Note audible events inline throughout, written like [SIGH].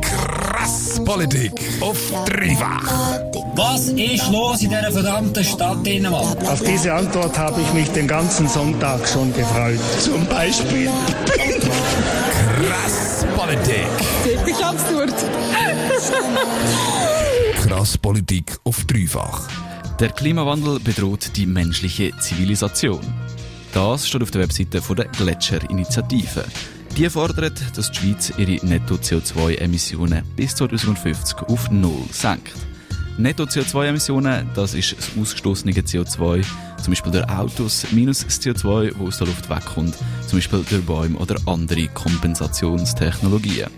Krass Politik auf dreifach. Was ist los in dieser verdammten Stadt Dänemark? Auf diese Antwort habe ich mich den ganzen Sonntag schon gefreut. Zum Beispiel. Krass Politik. Wirklich absurd. Krass Politik auf dreifach. Der Klimawandel bedroht die menschliche Zivilisation. Das steht auf der Webseite der Gletscherinitiative. Die fordert, dass die Schweiz ihre Netto-CO2-Emissionen bis 2050 auf Null senkt. Netto-CO2-Emissionen, das ist das ausgestoßene CO2, zum Beispiel durch Autos, minus das CO2, das aus der Luft wegkommt, zum Beispiel durch Bäume oder andere Kompensationstechnologien.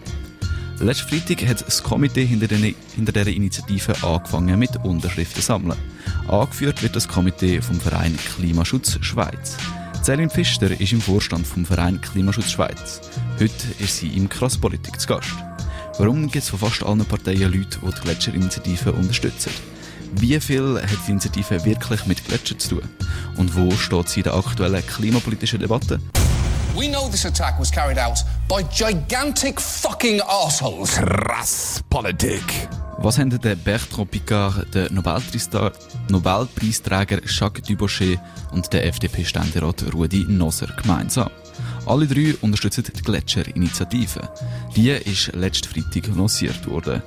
Letzten Freitag hat das Komitee hinter, hinter dieser Initiative angefangen mit Unterschriften sammeln. Angeführt wird das Komitee vom Verein Klimaschutz Schweiz. Celine Pfister ist im Vorstand vom Verein Klimaschutz Schweiz. Heute ist sie im Krasspolitik zu Gast. Warum gibt es von fast allen Parteien Leute, die die Gletscherinitiative unterstützen? Wie viel hat die Initiative wirklich mit Gletschern zu tun? Und wo steht sie in der aktuellen klimapolitischen Debatte? We know this attack was carried out by gigantic fucking assholes. Krass Politik. Was haben der Bertrand Picard, der Nobelpreisträger, Nobelpreisträger Jacques Dubochet und der FDP-Ständerat Rudi Nosser gemeinsam? Alle drei unterstützen die Gletscherinitiative. Die ist letzten Freitag lanciert worden.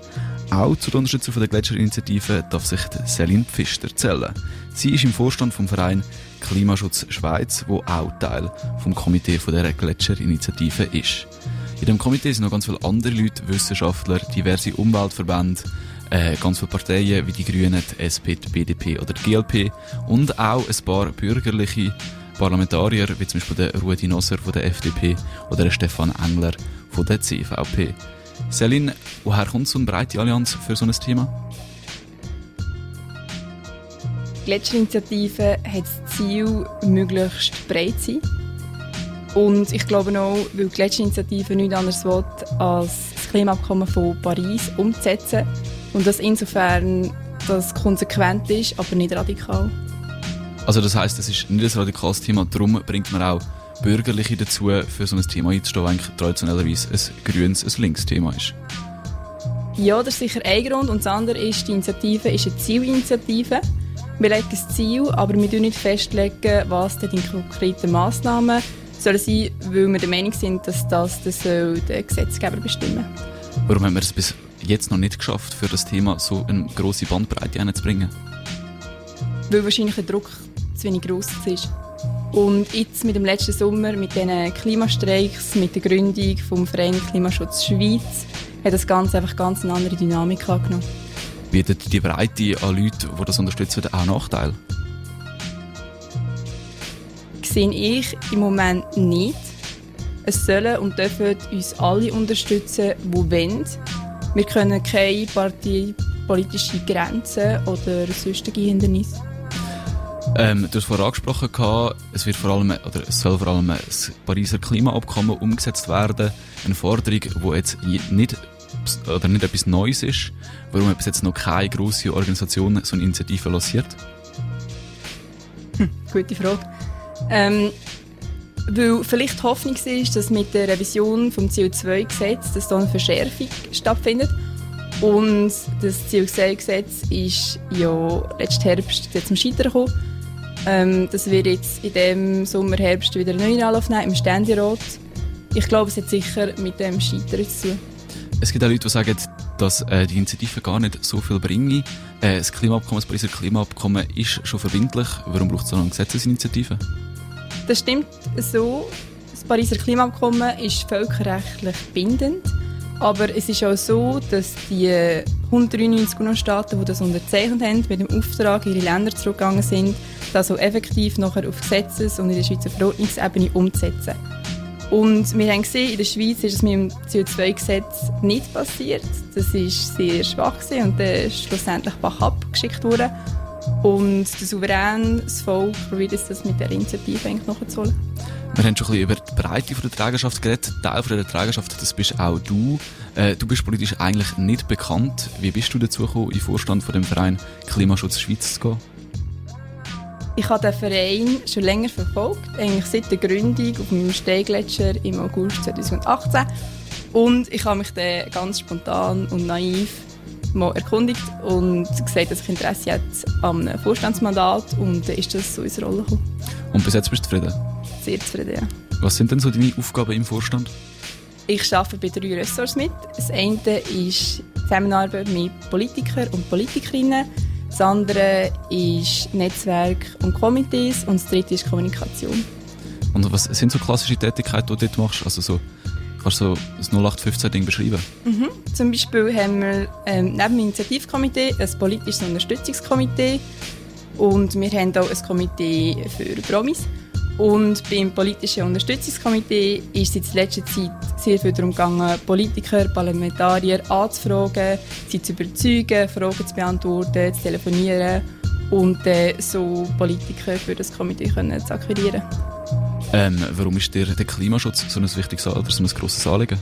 Auch zu der Unterstützung der Gletscherinitiative darf sich Céline Pfister zählen. Sie ist im Vorstand vom Verein Klimaschutz Schweiz, wo auch Teil vom Komitee der Gletscherinitiative ist. In dem Komitee sind noch ganz viele andere Leute, Wissenschaftler, diverse Umweltverbände, äh, ganz viele Parteien wie die Grünen, die SP, die BDP oder die GLP und auch ein paar bürgerliche Parlamentarier, wie zum Beispiel der Rudi Nosser von der FDP oder der Stefan Engler von der CVP. Selin, woher kommt so eine breite Allianz für so ein Thema? Die Gletscherinitiative hat das Ziel, möglichst breit zu sein. Und ich glaube auch, weil die Gletscherinitiative nichts anderes will, als das Klimaabkommen von Paris umzusetzen. Und das insofern das konsequent ist, aber nicht radikal. Also das heißt, es ist nicht ein radikales Thema, darum bringt man auch Bürgerliche dazu, für so ein Thema einzustehen, das eigentlich traditionellerweise ein grünes, ein links Thema ist. Ja, das ist sicher ein Grund. Und das andere ist, die Initiative ist eine Zielinitiative. Wir legen ein Ziel, aber wir legen nicht festlegen, was denn die konkreten Massnahmen sollen sein, weil wir der Meinung sind, dass das, das soll der Gesetzgeber bestimmen Warum haben wir es bis jetzt noch nicht geschafft, für das Thema so eine grosse Bandbreite hineinzubringen? Weil wahrscheinlich der Druck zu wenig gross ist. Und jetzt mit dem letzten Sommer, mit den Klimastreiks, mit der Gründung vom Verein Klimaschutz Schweiz, hat das Ganze einfach ganz eine andere Dynamik angenommen. Bietet die Breite an Leuten, die das unterstützen, auch Nachteile? Sehe ich im Moment nicht. Es sollen und dürfen uns alle unterstützen, die wollen. Wir können keine parteipolitische Grenzen oder sonstige Hindernisse. Ähm, du hast vorher angesprochen, es, wird vor allem, oder es soll vor allem das Pariser Klimaabkommen umgesetzt werden. Eine Forderung, die jetzt nicht, oder nicht etwas Neues ist. Warum hat bis jetzt noch keine grosse Organisation so eine Initiative lanciert? Hm, gute Frage. Ähm, weil vielleicht Hoffnung ist, dass mit der Revision des CO2-Gesetzes eine Verschärfung stattfindet. Und das CO2-Gesetz ist ja letzten Herbst zum Scheitern gekommen. Ähm, das wird jetzt in diesem Sommer, Herbst wieder einen neuen Anlauf nehmen im Ständerat. Ich glaube, es hat sicher mit dem Scheitern zu tun. Es gibt auch Leute, die sagen, dass äh, die Initiative gar nicht so viel bringe. Äh, das Klimaabkommen, das Pariser Klimaabkommen ist schon verbindlich. Warum braucht es so eine Gesetzesinitiative? Das stimmt so. Das Pariser Klimaabkommen ist völkerrechtlich bindend. Aber es ist auch so, dass die 193 UNO-Staaten, die das unterzeichnet haben, mit dem Auftrag ihre Länder zurückgegangen sind, das auch effektiv nachher auf Gesetzes- und in der Schweizer Verordnungsebene umzusetzen. Und wir haben gesehen, in der Schweiz ist es mit dem CO2-Gesetz nicht passiert. Das war sehr schwach und dann ist schlussendlich Bach abgeschickt worden. Und der Souverän, das Volk, probiert es das mit der Initiative eigentlich nachzuholen. Wir haben schon ein bisschen über die Breite der Trägerschaft geredet. Teil von der Trägerschaft, das bist auch du. Äh, du bist politisch eigentlich nicht bekannt. Wie bist du dazu gekommen, in den Vorstand von dem Verein Klimaschutz Schweiz zu gehen? Ich habe den Verein schon länger verfolgt, eigentlich seit der Gründung auf dem Steigletscher im August 2018. Und ich habe mich dann ganz spontan und naiv mal erkundigt und gesagt, dass ich Interesse hätte an einem Vorstandsmandat und dann ist das so ins Rollen gekommen. Und bis jetzt bist du zufrieden? Sehr zufrieden, ja. Was sind denn so deine Aufgaben im Vorstand? Ich arbeite bei drei Ressorts mit. Das eine ist Zusammenarbeit mit Politikern und Politikerinnen. Das andere ist Netzwerk und Komitees und das dritte ist Kommunikation. Und was sind so klassische Tätigkeiten, die du dort machst? Also so, kannst du das 0815-Ding beschreiben? Mhm. Zum Beispiel haben wir ähm, neben dem Initiativkomitee ein politisches Unterstützungskomitee und wir haben auch ein Komitee für Promis. Und beim politischen Unterstützungskomitee ist es in letzter Zeit sehr viel darum gegangen, Politiker, Parlamentarier anzufragen, sie zu überzeugen, Fragen zu beantworten, zu telefonieren und äh, so Politiker für das Komitee können zu akquirieren. Ähm, warum ist dir der Klimaschutz so ein wichtiges oder so ein grosses Anliegen?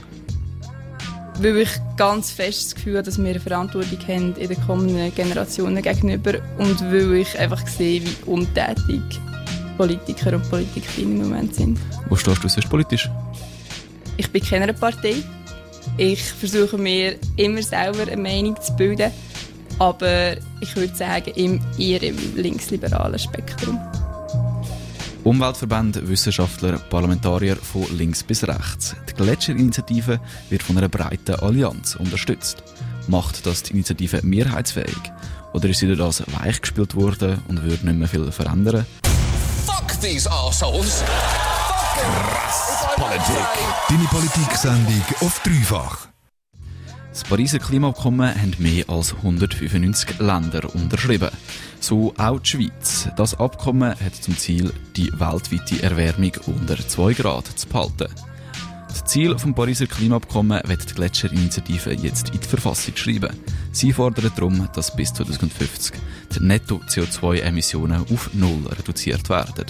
Weil ich ganz fest das Gefühl habe, dass wir eine Verantwortung haben in den kommenden Generationen gegenüber und weil ich einfach sehe, wie untätig Politiker und Politikerinnen im Moment sind. Wo stehst du sonst politisch? Ich bin keiner Partei. Ich versuche mir immer selber eine Meinung zu bilden, aber ich würde sagen, im eher im linksliberalen Spektrum. Umweltverbände, Wissenschaftler, Parlamentarier von links bis rechts. Die Gletscherinitiative wird von einer breiten Allianz unterstützt. Macht das die Initiative mehrheitsfähig? Oder ist sie durch das weichgespielt worden und würde nicht mehr viel verändern? Fuck these assholes. Krass Politik. Deine Politik-Sendung auf dreifach. Das Pariser Klimaabkommen haben mehr als 195 Länder unterschrieben. So auch die Schweiz. Das Abkommen hat zum Ziel, die weltweite Erwärmung unter 2 Grad zu behalten. Das Ziel des Pariser Klimaabkommen wird die Gletscherinitiative jetzt in die Verfassung schreiben. Sie fordern darum, dass bis 2050 die Netto-CO2-Emissionen auf Null reduziert werden.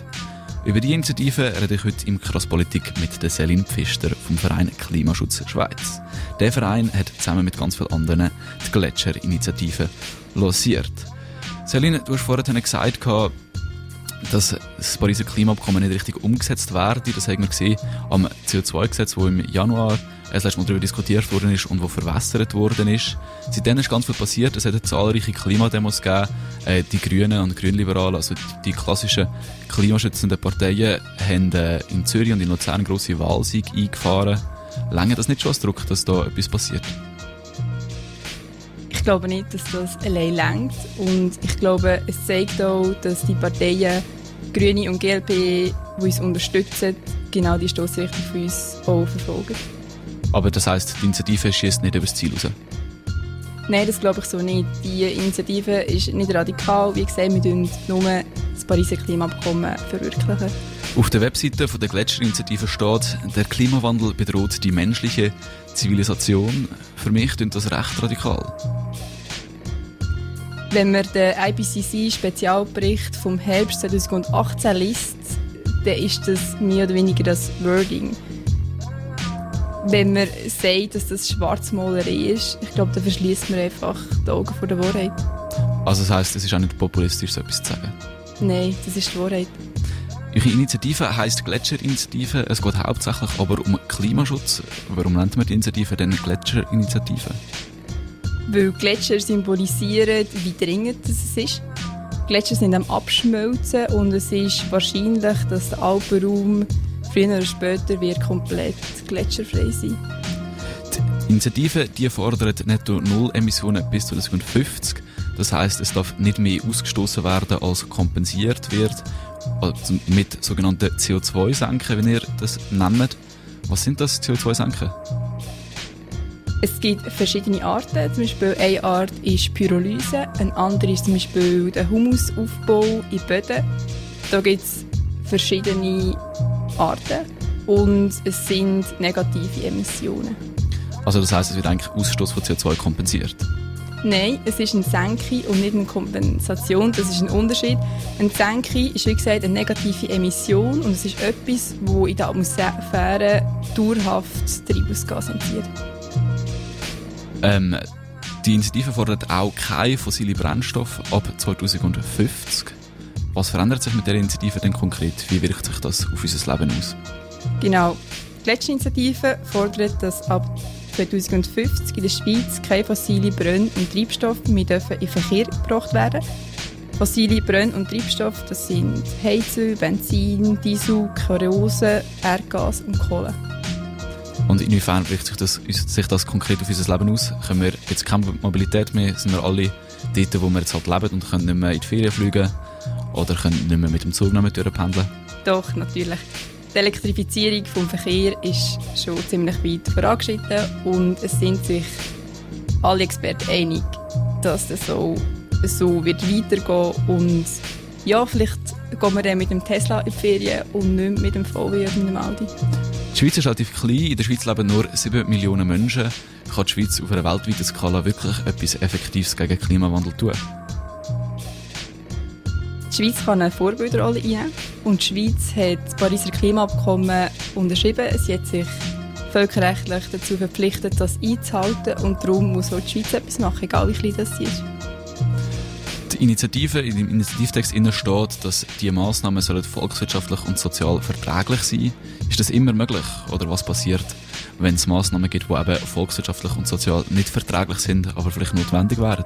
Über die Initiative rede ich heute im Krasspolitik mit der Selin Pfister vom Verein Klimaschutz Schweiz. Der Verein hat zusammen mit ganz vielen anderen die Gletscherinitiative lanciert. Selin, du hast vorhin gesagt, dass das Pariser Klimaabkommen nicht richtig umgesetzt werde. Das haben wir gesehen am CO2-Gesetz, das im Januar das letzte Mal darüber diskutiert worden ist und wo verwässert worden ist. Seitdem ist ganz viel passiert. Es hat zahlreiche Klimademos gegeben. Äh, die Grünen und Grünliberalen, also die, klassischen klimaschützenden Parteien, haben äh, in Zürich und in Luzern grosse Wahlsiege eingefahren. Länge das nicht schon als Druck, dass da etwas passiert? Ich glaube nicht, dass das allein längt und ich glaube, es zeigt auch, dass die Parteien Grüne und GLP, die uns unterstützen, genau die Stoßrichtung für uns auch verfolgen. Aber das heisst, die Initiative schießt nicht über das Ziel raus? Nein, das glaube ich so nicht. Die Initiative ist nicht radikal. Wie gesagt, wir tun nur das Pariser Klimaabkommen verwirklichen. Auf der Webseite der Gletscherinitiative steht, der Klimawandel bedroht die menschliche Zivilisation. Für mich klingt das recht radikal. Wenn man den IPCC-Spezialbericht vom Herbst 2018 liest, dann ist das mehr oder weniger das Wording. Wenn man sagt, dass das Schwarzmalerei ist, ich glaube, dann verschließt man einfach die Augen vor der Wahrheit. Also das heisst, es ist auch nicht populistisch, so etwas zu sagen? Nein, das ist die Wahrheit. Eure Initiative heisst Gletscherinitiative. Es geht hauptsächlich aber um Klimaschutz. Warum nennt man die Initiative denn Gletscherinitiative? Weil Gletscher symbolisieren, wie dringend es ist. Gletscher sind am Abschmelzen und es ist wahrscheinlich, dass der Alpenraum früher oder später wird komplett gletscherfrei sein. Die Initiative die fordert netto Null Emissionen bis 2050. Das heißt, es darf nicht mehr ausgestoßen werden, als kompensiert wird, also mit sogenannten CO2-Senken, wie ihr das nennt. Was sind das CO2-Senken? Es gibt verschiedene Arten. Zum Beispiel eine Art ist Pyrolyse, eine andere ist zum Beispiel der Humusaufbau in Böden. Da gibt es verschiedene Arten und es sind negative Emissionen. Also das heißt, es wird eigentlich Ausstoß von CO2 kompensiert? Nein, es ist eine Senke und nicht eine Kompensation. Das ist ein Unterschied. Eine Senke ist, wie gesagt, eine negative Emission und es ist etwas, das in der Atmosphäre dauerhaft Treibhausgas entzieht. Ähm, die Initiative fordert auch keine fossile Brennstoff ab 2050. Was verändert sich mit der Initiative denn konkret? Wie wirkt sich das auf unser Leben aus? Genau. Gletscherinitiative fordert, dass ab 2050 in der Schweiz keine fossile Brenn- und Treibstoffe mehr in den Verkehr gebracht werden Fossile Brenn- und Treibstoffe, das sind Heizöl, Benzin, Diesel, Kerose, Erdgas und Kohle. Und inwiefern wirkt sich das, sich das konkret auf unser Leben aus? Können wir jetzt keine Mobilität mehr? Sind wir alle dort, wo wir jetzt halt leben und können nicht mehr in die Ferien fliegen? Oder können nicht mehr mit dem Zug noch mit durchpendeln? Doch, natürlich. Die Elektrifizierung des Verkehrs ist schon ziemlich weit vorangeschritten und es sind sich alle Experten einig, dass das so, so wird weitergehen und ja, vielleicht gehen wir dann mit dem Tesla in die Ferien und nicht mit dem VW oder mit dem Audi. Die Schweiz ist relativ klein, in der Schweiz leben nur 7 Millionen Menschen. Kann die Schweiz auf einer weltweiten Skala wirklich etwas Effektives gegen Klimawandel tun? Die Schweiz kann eine Vorbildrolle einnehmen und die Schweiz hat das Pariser Klimaabkommen unterschrieben. Sie hat sich völkerrechtlich dazu verpflichtet, das einzuhalten und darum muss auch die Schweiz etwas machen, egal wie klein das ist. Die Initiative, in dem Initiativtext steht, dass diese Massnahmen sollen volkswirtschaftlich und sozial verträglich sein. Ist das immer möglich? Oder was passiert, wenn es Massnahmen gibt, die eben volkswirtschaftlich und sozial nicht verträglich sind, aber vielleicht notwendig wären?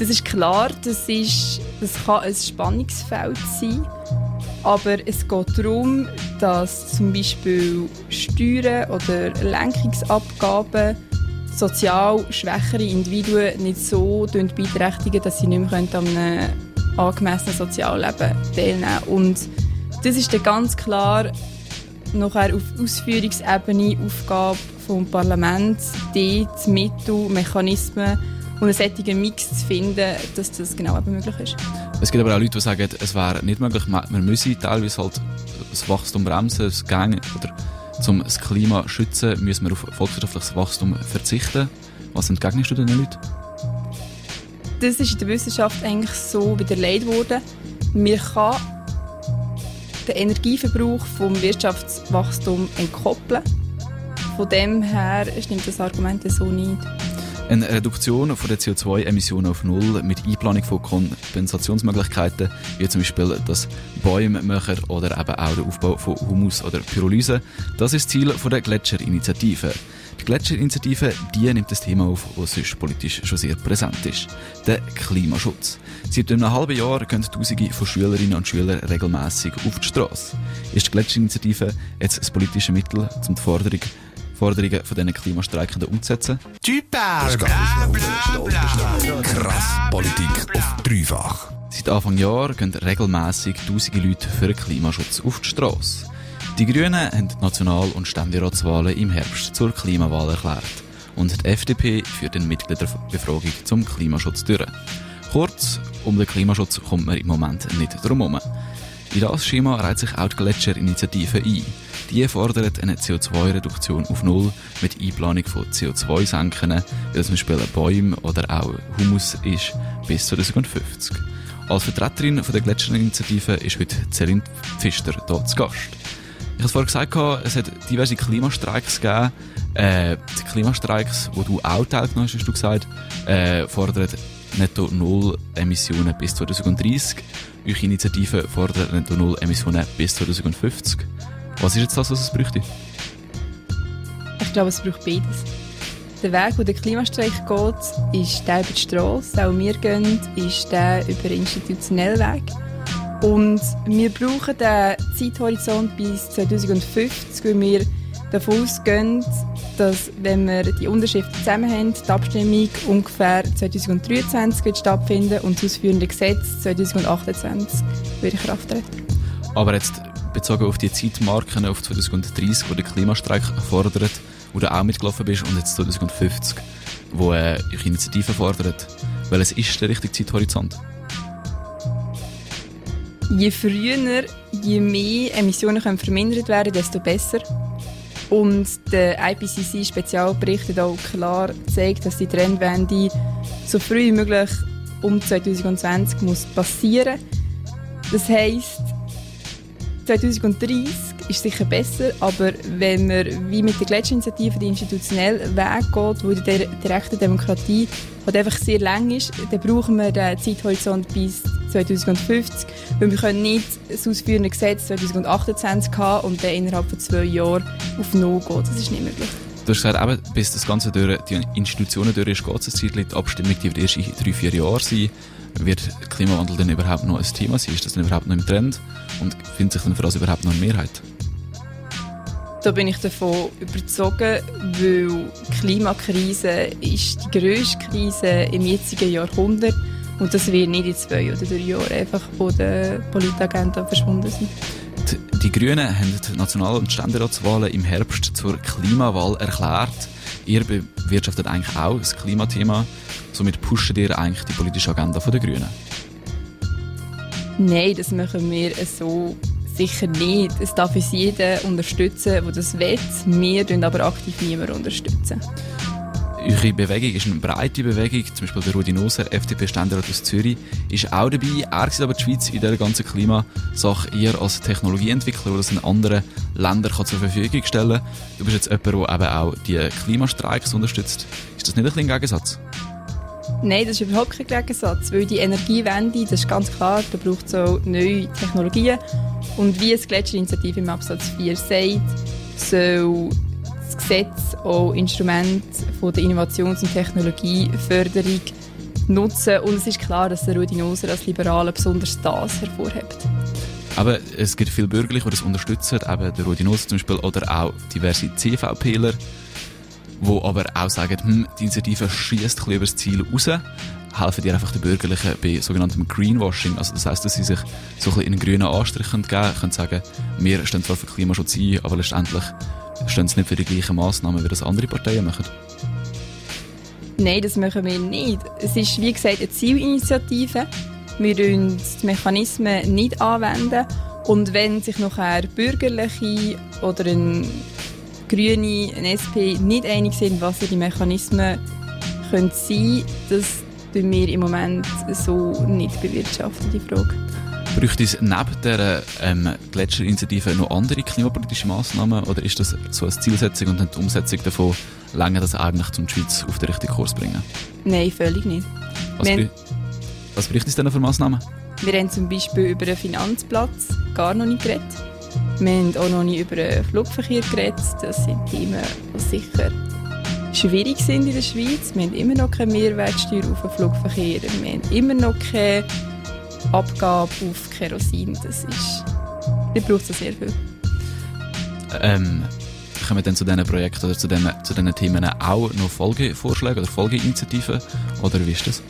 Das ist klar, das, ist, das kann ein Spannungsfeld sein. Aber es geht darum, dass zum Beispiel Steuern oder Lenkungsabgaben sozial schwächere Individuen nicht so beeinträchtigen, dass sie nicht mehr an einem angemessenen Sozialleben teilnehmen können. Und das ist dann ganz klar nachher auf Ausführungsebene Aufgabe vom Parlament, dort Mittel, Mechanismen und einen solchen Mix zu finden, dass das genau eben möglich ist. Es gibt aber auch Leute, die sagen, es wäre nicht möglich, man müsse teilweise halt das Wachstum bremsen, das Gang oder um das Klima zu schützen, müssen wir auf volkswirtschaftliches Wachstum verzichten. Was entgegnest du den Leuten? Das ist in der Wissenschaft eigentlich so widerlegt worden. Man kann den Energieverbrauch vom Wirtschaftswachstum entkoppeln. Von dem her stimmt das Argument so nicht. Eine Reduktion der CO2-Emissionen auf Null mit Einplanung von Kompensationsmöglichkeiten, wie zum Beispiel das Bäumemächer oder eben auch der Aufbau von Humus oder Pyrolyse, das ist das Ziel der Gletscherinitiative. Die Gletscherinitiative die nimmt das Thema auf, das sonst politisch schon sehr präsent ist. Der Klimaschutz. Seit einem halben Jahr gehen Tausende von Schülerinnen und Schülern regelmäßig auf die Straße. Ist die Gletscherinitiative jetzt ein politisches Mittel, um die Forderung Forderungen von diesen Klimastreikenden umzusetzen. Typer! Bla, bla, bla. Krass Politik auf dreifach. Seit Anfang Jahr gehen regelmäßig tausende Leute für den Klimaschutz auf die Straße. Die Grünen haben die National- und Ständeratswahlen im Herbst zur Klimawahl erklärt. Und die FDP führt eine Mitgliederbefragung zum Klimaschutz durch. Kurz, um den Klimaschutz kommt man im Moment nicht drum herum. In das Schema reiht sich auch die Gletscherinitiative ein. Die fordert eine CO2-Reduktion auf Null mit Einplanung von CO2-Senken, wie zum Beispiel Bäume oder auch Humus ist, bis 2050. Als Vertreterin der Gletscherinitiative ist heute Celine Pfister hier zu Gast. Ich habe vorhin gesagt, es hat diverse Klimastreiks gegeben. Äh, die Klimastreiks, wo du auch teilgenommen hast, hast du gesagt, äh, fordern netto Null Emissionen bis 2030. Eure Initiative fordert netto Null Emissionen bis 2050. Was ist jetzt das, was es bräuchte? Ich glaube, es braucht beides. Der Weg, wo der Klimastreik geht, ist der über die Straße. Auch wir gehen, ist der über den institutionellen Weg. Und wir brauchen den Zeithorizont bis 2050, weil wir davon ausgehen, dass, wenn wir die Unterschriften zusammen haben, die Abstimmung ungefähr 2023 wird stattfinden und das ausführende Gesetz 2028 wird in Kraft treten. Aber jetzt bezogen auf die Zeitmarken auf 2030, wo der Klimastreik fordert, wo du auch mitgelaufen bist, und jetzt 2050, wo äh, eure Initiative fordert. Welches ist der richtige Zeithorizont? Je früher, je mehr Emissionen können vermindert werden, desto besser. Und der IPCC-Spezialbericht hat auch klar gezeigt, dass die Trendwende so früh wie möglich um 2020 muss passieren. Das heisst, 2030 ist sicher besser, aber wenn man wie mit der Gletscherinitiative den institutionellen Weg geht, wo die direkte Demokratie halt einfach sehr lang ist, dann brauchen wir den Zeithorizont bis 2050, weil wir können nicht das ausführende Gesetz 2028 haben und dann innerhalb von zwei Jahren auf No gehen. Das ist nicht möglich. Du hast gesagt, eben, bis das Ganze durch die Institutionen durch ist, geht es Zeit. Die Abstimmung die wird erst in drei, vier Jahren sein. Wird Klimawandel denn überhaupt noch ein Thema sein? Ist das denn überhaupt noch im Trend? Und findet sich dann für das überhaupt noch eine Mehrheit? Da bin ich davon überzeugt, weil die Klimakrise ist die grösste Krise im jetzigen Jahrhundert und das wird nicht in zwei oder drei Jahren einfach von der Politagenda verschwunden sein. Die, die Grünen haben die National- und Ständeratswahlen im Herbst zur Klimawahl erklärt. Ihr bewirtschaftet eigentlich auch das Klimathema. Somit pushen ihr eigentlich die politische Agenda der Grünen? Nein, das machen wir so sicher nicht. Es darf uns jeder unterstützen, der das will. Wir unterstützen aber aktiv niemanden unterstützen. Eure Bewegung ist eine breite Bewegung. Zum Beispiel der Rudi Noser, FDP-Ständerat aus Zürich, ist auch dabei. Er sieht aber die Schweiz in dieser ganzen Klimasache eher als Technologieentwickler, der das in anderen Ländern zur Verfügung stellen kann. Du bist jetzt jemand, der eben auch die Klimastreiks unterstützt. Ist das nicht ein ein Gegensatz? Nein, das ist überhaupt kein Gegensatz, weil die Energiewende, das ist ganz klar, da braucht es auch neue Technologien. Und wie es Gletscherinitiative im Absatz 4 sagt, soll Gesetz auch Instrumente der Innovations- und Technologieförderung nutzen. Und es ist klar, dass der Rudi Noser als Liberaler besonders das hervorhebt. Aber es gibt viele Bürgerliche, die das unterstützen, eben der Rudi Noser zum Beispiel, oder auch diverse CVPler die aber auch sagen, hm, die Initiative schießt ein das Ziel raus, helfen dir einfach den Bürgerlichen bei sogenanntem Greenwashing. Also das heisst, dass sie sich so ein bisschen in einen grünen Anstrich geben können, können sagen, wir stehen zwar für Klimaschutz ein, aber letztendlich stehen sie nicht für die gleichen Massnahmen, wie das andere Parteien machen. Nein, das machen wir nicht. Es ist, wie gesagt, eine Zielinitiative. Wir wenden die Mechanismen nicht anwenden. Und wenn sich nachher Bürgerliche oder ein Grüne, ein SP nicht einig sind, was die Mechanismen können sein können, das tun wir im Moment so nicht bewirtschaften, die Frage. Bräuchte es neben der ähm, Gletscherinitiative noch andere klimapolitische Massnahmen oder ist das so eine Zielsetzung und die Umsetzung davon länger das eigentlich, um die Schweiz auf den richtigen Kurs bringen? Nein, völlig nicht. Was, wir, was bräuchte es denn für Massnahmen? Wir haben zum Beispiel über einen Finanzplatz gar noch nicht geredet. Wir haben auch noch nicht über den Flugverkehr geredet. Das sind Themen, die sicher schwierig sind in der Schweiz. Wir haben immer noch keine Mehrwertsteuer auf den Flugverkehr. Wir haben immer noch keine Abgabe auf Kerosin. Das ist, da braucht es sehr viel. Ähm, kommen wir dann zu diesen Projekten oder zu diesen, zu diesen Themen auch noch Folgevorschläge oder Folgeinitiativen? Oder wie ist das?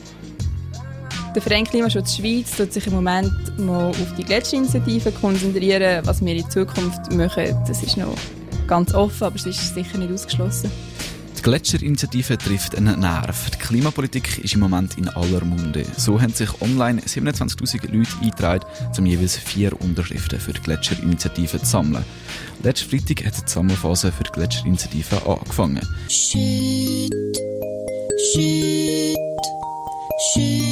Der Verein Klimaschutz Schweiz tut sich im Moment mal auf die Gletscherinitiative konzentrieren. Was wir in Zukunft machen, das ist noch ganz offen, aber es ist sicher nicht ausgeschlossen. Die Gletscherinitiative trifft einen Nerv. Die Klimapolitik ist im Moment in aller Munde. So haben sich online 27.000 Leute eingetragen, um jeweils vier Unterschriften für die Gletscherinitiative zu sammeln. Letzten Freitag hat die Sammelphase für die Gletscherinitiative angefangen. Shit, shit, shit.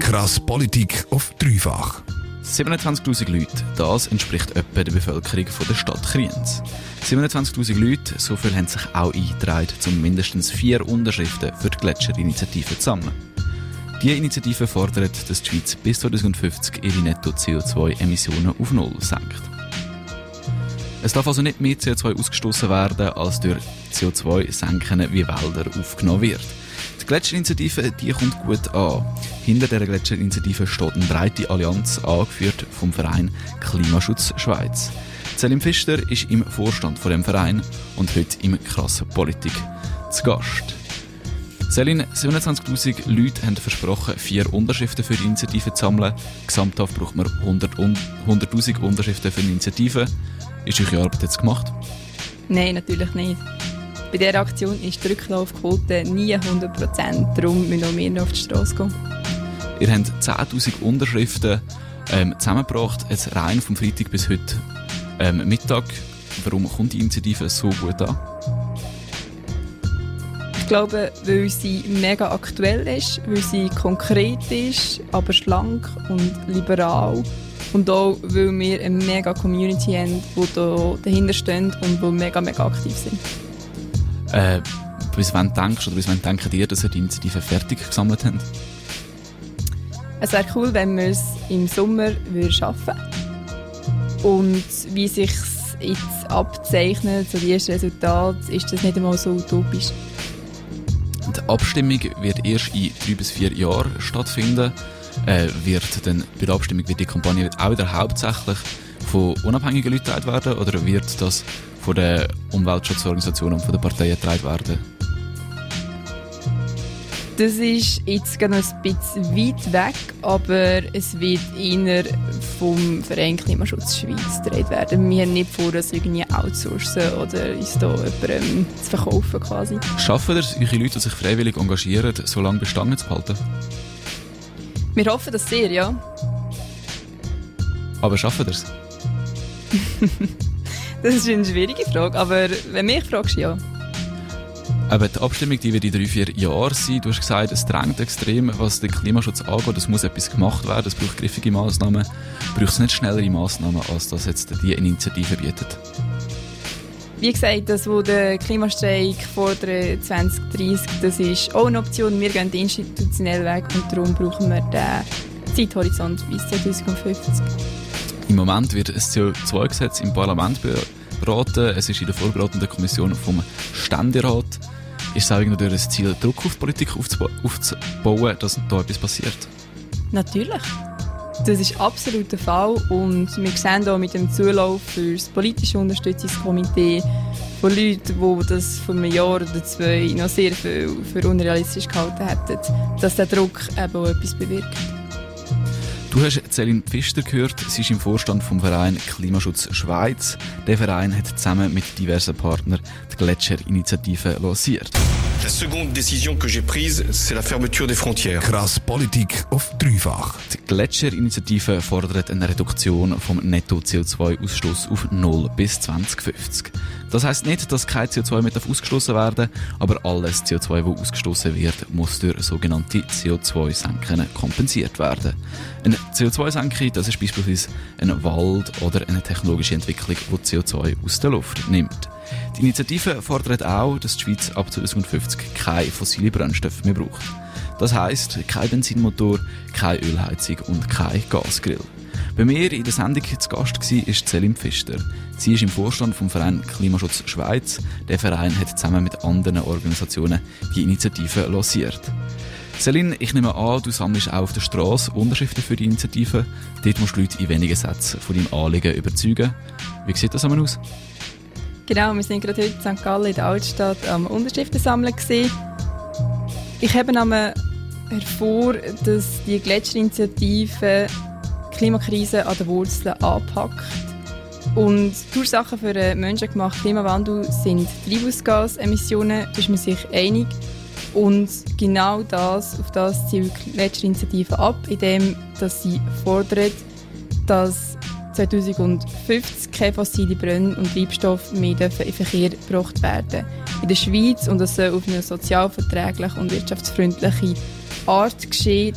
Krass Politik auf dreifach. 27.000 Leute, das entspricht etwa der Bevölkerung der Stadt Kriens. 27.000 Leute, so viel haben sich auch eingetragen, um mindestens vier Unterschriften für die Gletscherinitiative zu sammeln. Diese Initiative fordert, dass die Schweiz bis 2050 ihre Netto-CO2-Emissionen auf Null senkt. Es darf also nicht mehr CO2 ausgestoßen werden, als durch CO2-Senken wie Wälder aufgenommen wird. Gletscherinitiative die kommt gut an. Hinter der Gletscherinitiative steht eine breite Allianz, angeführt vom Verein Klimaschutz Schweiz. Selim Pfister ist im Vorstand von dem Verein und heute im Krassen Politik zu Gast. Selin, 27.000 Leute haben versprochen, vier Unterschriften für die Initiative zu sammeln. Gesamthaft braucht man 100.000 100 Unterschriften für die Initiative. Ist eure Arbeit jetzt gemacht? Nein, natürlich nicht. Bei dieser Aktion ist die Rücklaufquote nie 100%, darum müssen wir noch auf die Straße gehen. Ihr habt 10'000 Unterschriften ähm, zusammengebracht, jetzt rein vom Freitag bis heute ähm, Mittag. Warum kommt die Initiative so gut an? Ich glaube, weil sie mega aktuell ist, weil sie konkret ist, aber schlank und liberal Und auch, weil wir eine mega Community haben, die da dahinter stehen und die mega, mega aktiv sind. Äh, bis wann denkst du oder bis wann denken dir, dass ihr die Initiative fertig gesammelt habt? Es wäre cool, wenn wir es im Sommer schaffen würden. Und wie sich jetzt abzeichnet, so die ersten Resultate, ist das nicht einmal so utopisch. Die Abstimmung wird erst in drei bis vier Jahren stattfinden. Äh, wird dann, bei der Abstimmung wird die Kampagne auch wieder hauptsächlich von unabhängigen Leuten getragen werden oder wird das von den Umweltschutzorganisationen und von den Parteien getragen werden? Das ist jetzt noch ein bisschen weit weg, aber es wird eher vom Verein Klimaschutz Schweiz gedreht werden. Wir haben nicht vor, das irgendwie outsourcen oder uns da jemandem zu verkaufen quasi. Schaffen das eure Leute, die sich freiwillig engagieren, so lange Bestangen zu behalten? Wir hoffen das sehr, ja. Aber schaffen das? [LAUGHS] das ist eine schwierige Frage, aber wenn mich fragst, ja. Aber die Abstimmung die wird in drei, vier Jahren sein. Du hast gesagt, es drängt extrem, was den Klimaschutz angeht. Es muss etwas gemacht werden, es braucht griffige Massnahmen. Braucht es nicht schnellere Massnahmen, als das jetzt die Initiative bietet? Wie gesagt, das, was der Klimastreik fordert 2030, das ist auch eine Option. Wir gehen den institutionellen Weg und darum brauchen wir den Zeithorizont bis 2050. Im Moment wird ein CO2-Gesetz im Parlament beraten. Es ist in der vorbereitenden Kommission vom Ständerat ist es eigentlich nur das Ziel, Druck auf die Politik aufzubauen, dass da etwas passiert? Natürlich. Das ist absolut der Fall und wir sehen hier mit dem Zulauf für das politische Unterstützungskomitee von Leuten, die das vor einem Jahr oder zwei noch sehr viel für unrealistisch gehalten hätten, dass der Druck eben auch etwas bewirkt. Du hast Celine Pfister gehört, sie ist im Vorstand vom Verein Klimaschutz Schweiz. Der Verein hat zusammen mit diversen Partnern die Gletscherinitiative lanciert. La seconde décision que j'ai prise, c'est la fermeture des frontières. Krass Politik auf dreifach. Die Gletscherinitiative fordert eine Reduktion vom Netto-CO2-Ausstoß auf 0 bis 2050. Das heißt nicht, dass kein CO2 mehr ausgestoßen werden aber alles CO2, das ausgestoßen wird, muss durch sogenannte CO2-Senken kompensiert werden. Eine CO2-Senke, das ist beispielsweise ein Wald oder eine technologische Entwicklung, die CO2 aus der Luft nimmt. Die Initiative fordert auch, dass die Schweiz ab 2050 keine fossile Brennstoffe mehr braucht. Das heisst, kein Benzinmotor, keine Ölheizung und kein Gasgrill. Bei mir in der Sendung zu Gast war ist Celine Pfister. Sie ist im Vorstand vom Verein Klimaschutz Schweiz. Der Verein hat zusammen mit anderen Organisationen die Initiative lanciert. Celine, ich nehme an, du sammelst auch auf der Straße Unterschriften für die Initiative. Dort musst du Leute in wenigen Sätzen von deinem Anliegen überzeugen. Wie sieht das einmal aus? Genau, wir sind gerade heute in St. Gallen in der Altstadt am Unterschriften sammeln gesehen. Ich habe einmal hervor, dass die Gletscherinitiative die Klimakrise an den Wurzeln anpackt. Und die Ursachen für den menschengemachten Klimawandel sind Treibhausgasemissionen, da ist man sich einig. Und genau das, auf das zielt die Gletscherinitiative ab, indem dass sie fordert, dass 2050 keine fossile Brenn- und Treibstoffe mehr in den Verkehr gebracht werden in der Schweiz und das soll auf eine sozialverträgliche und wirtschaftsfreundliche Art geschehen.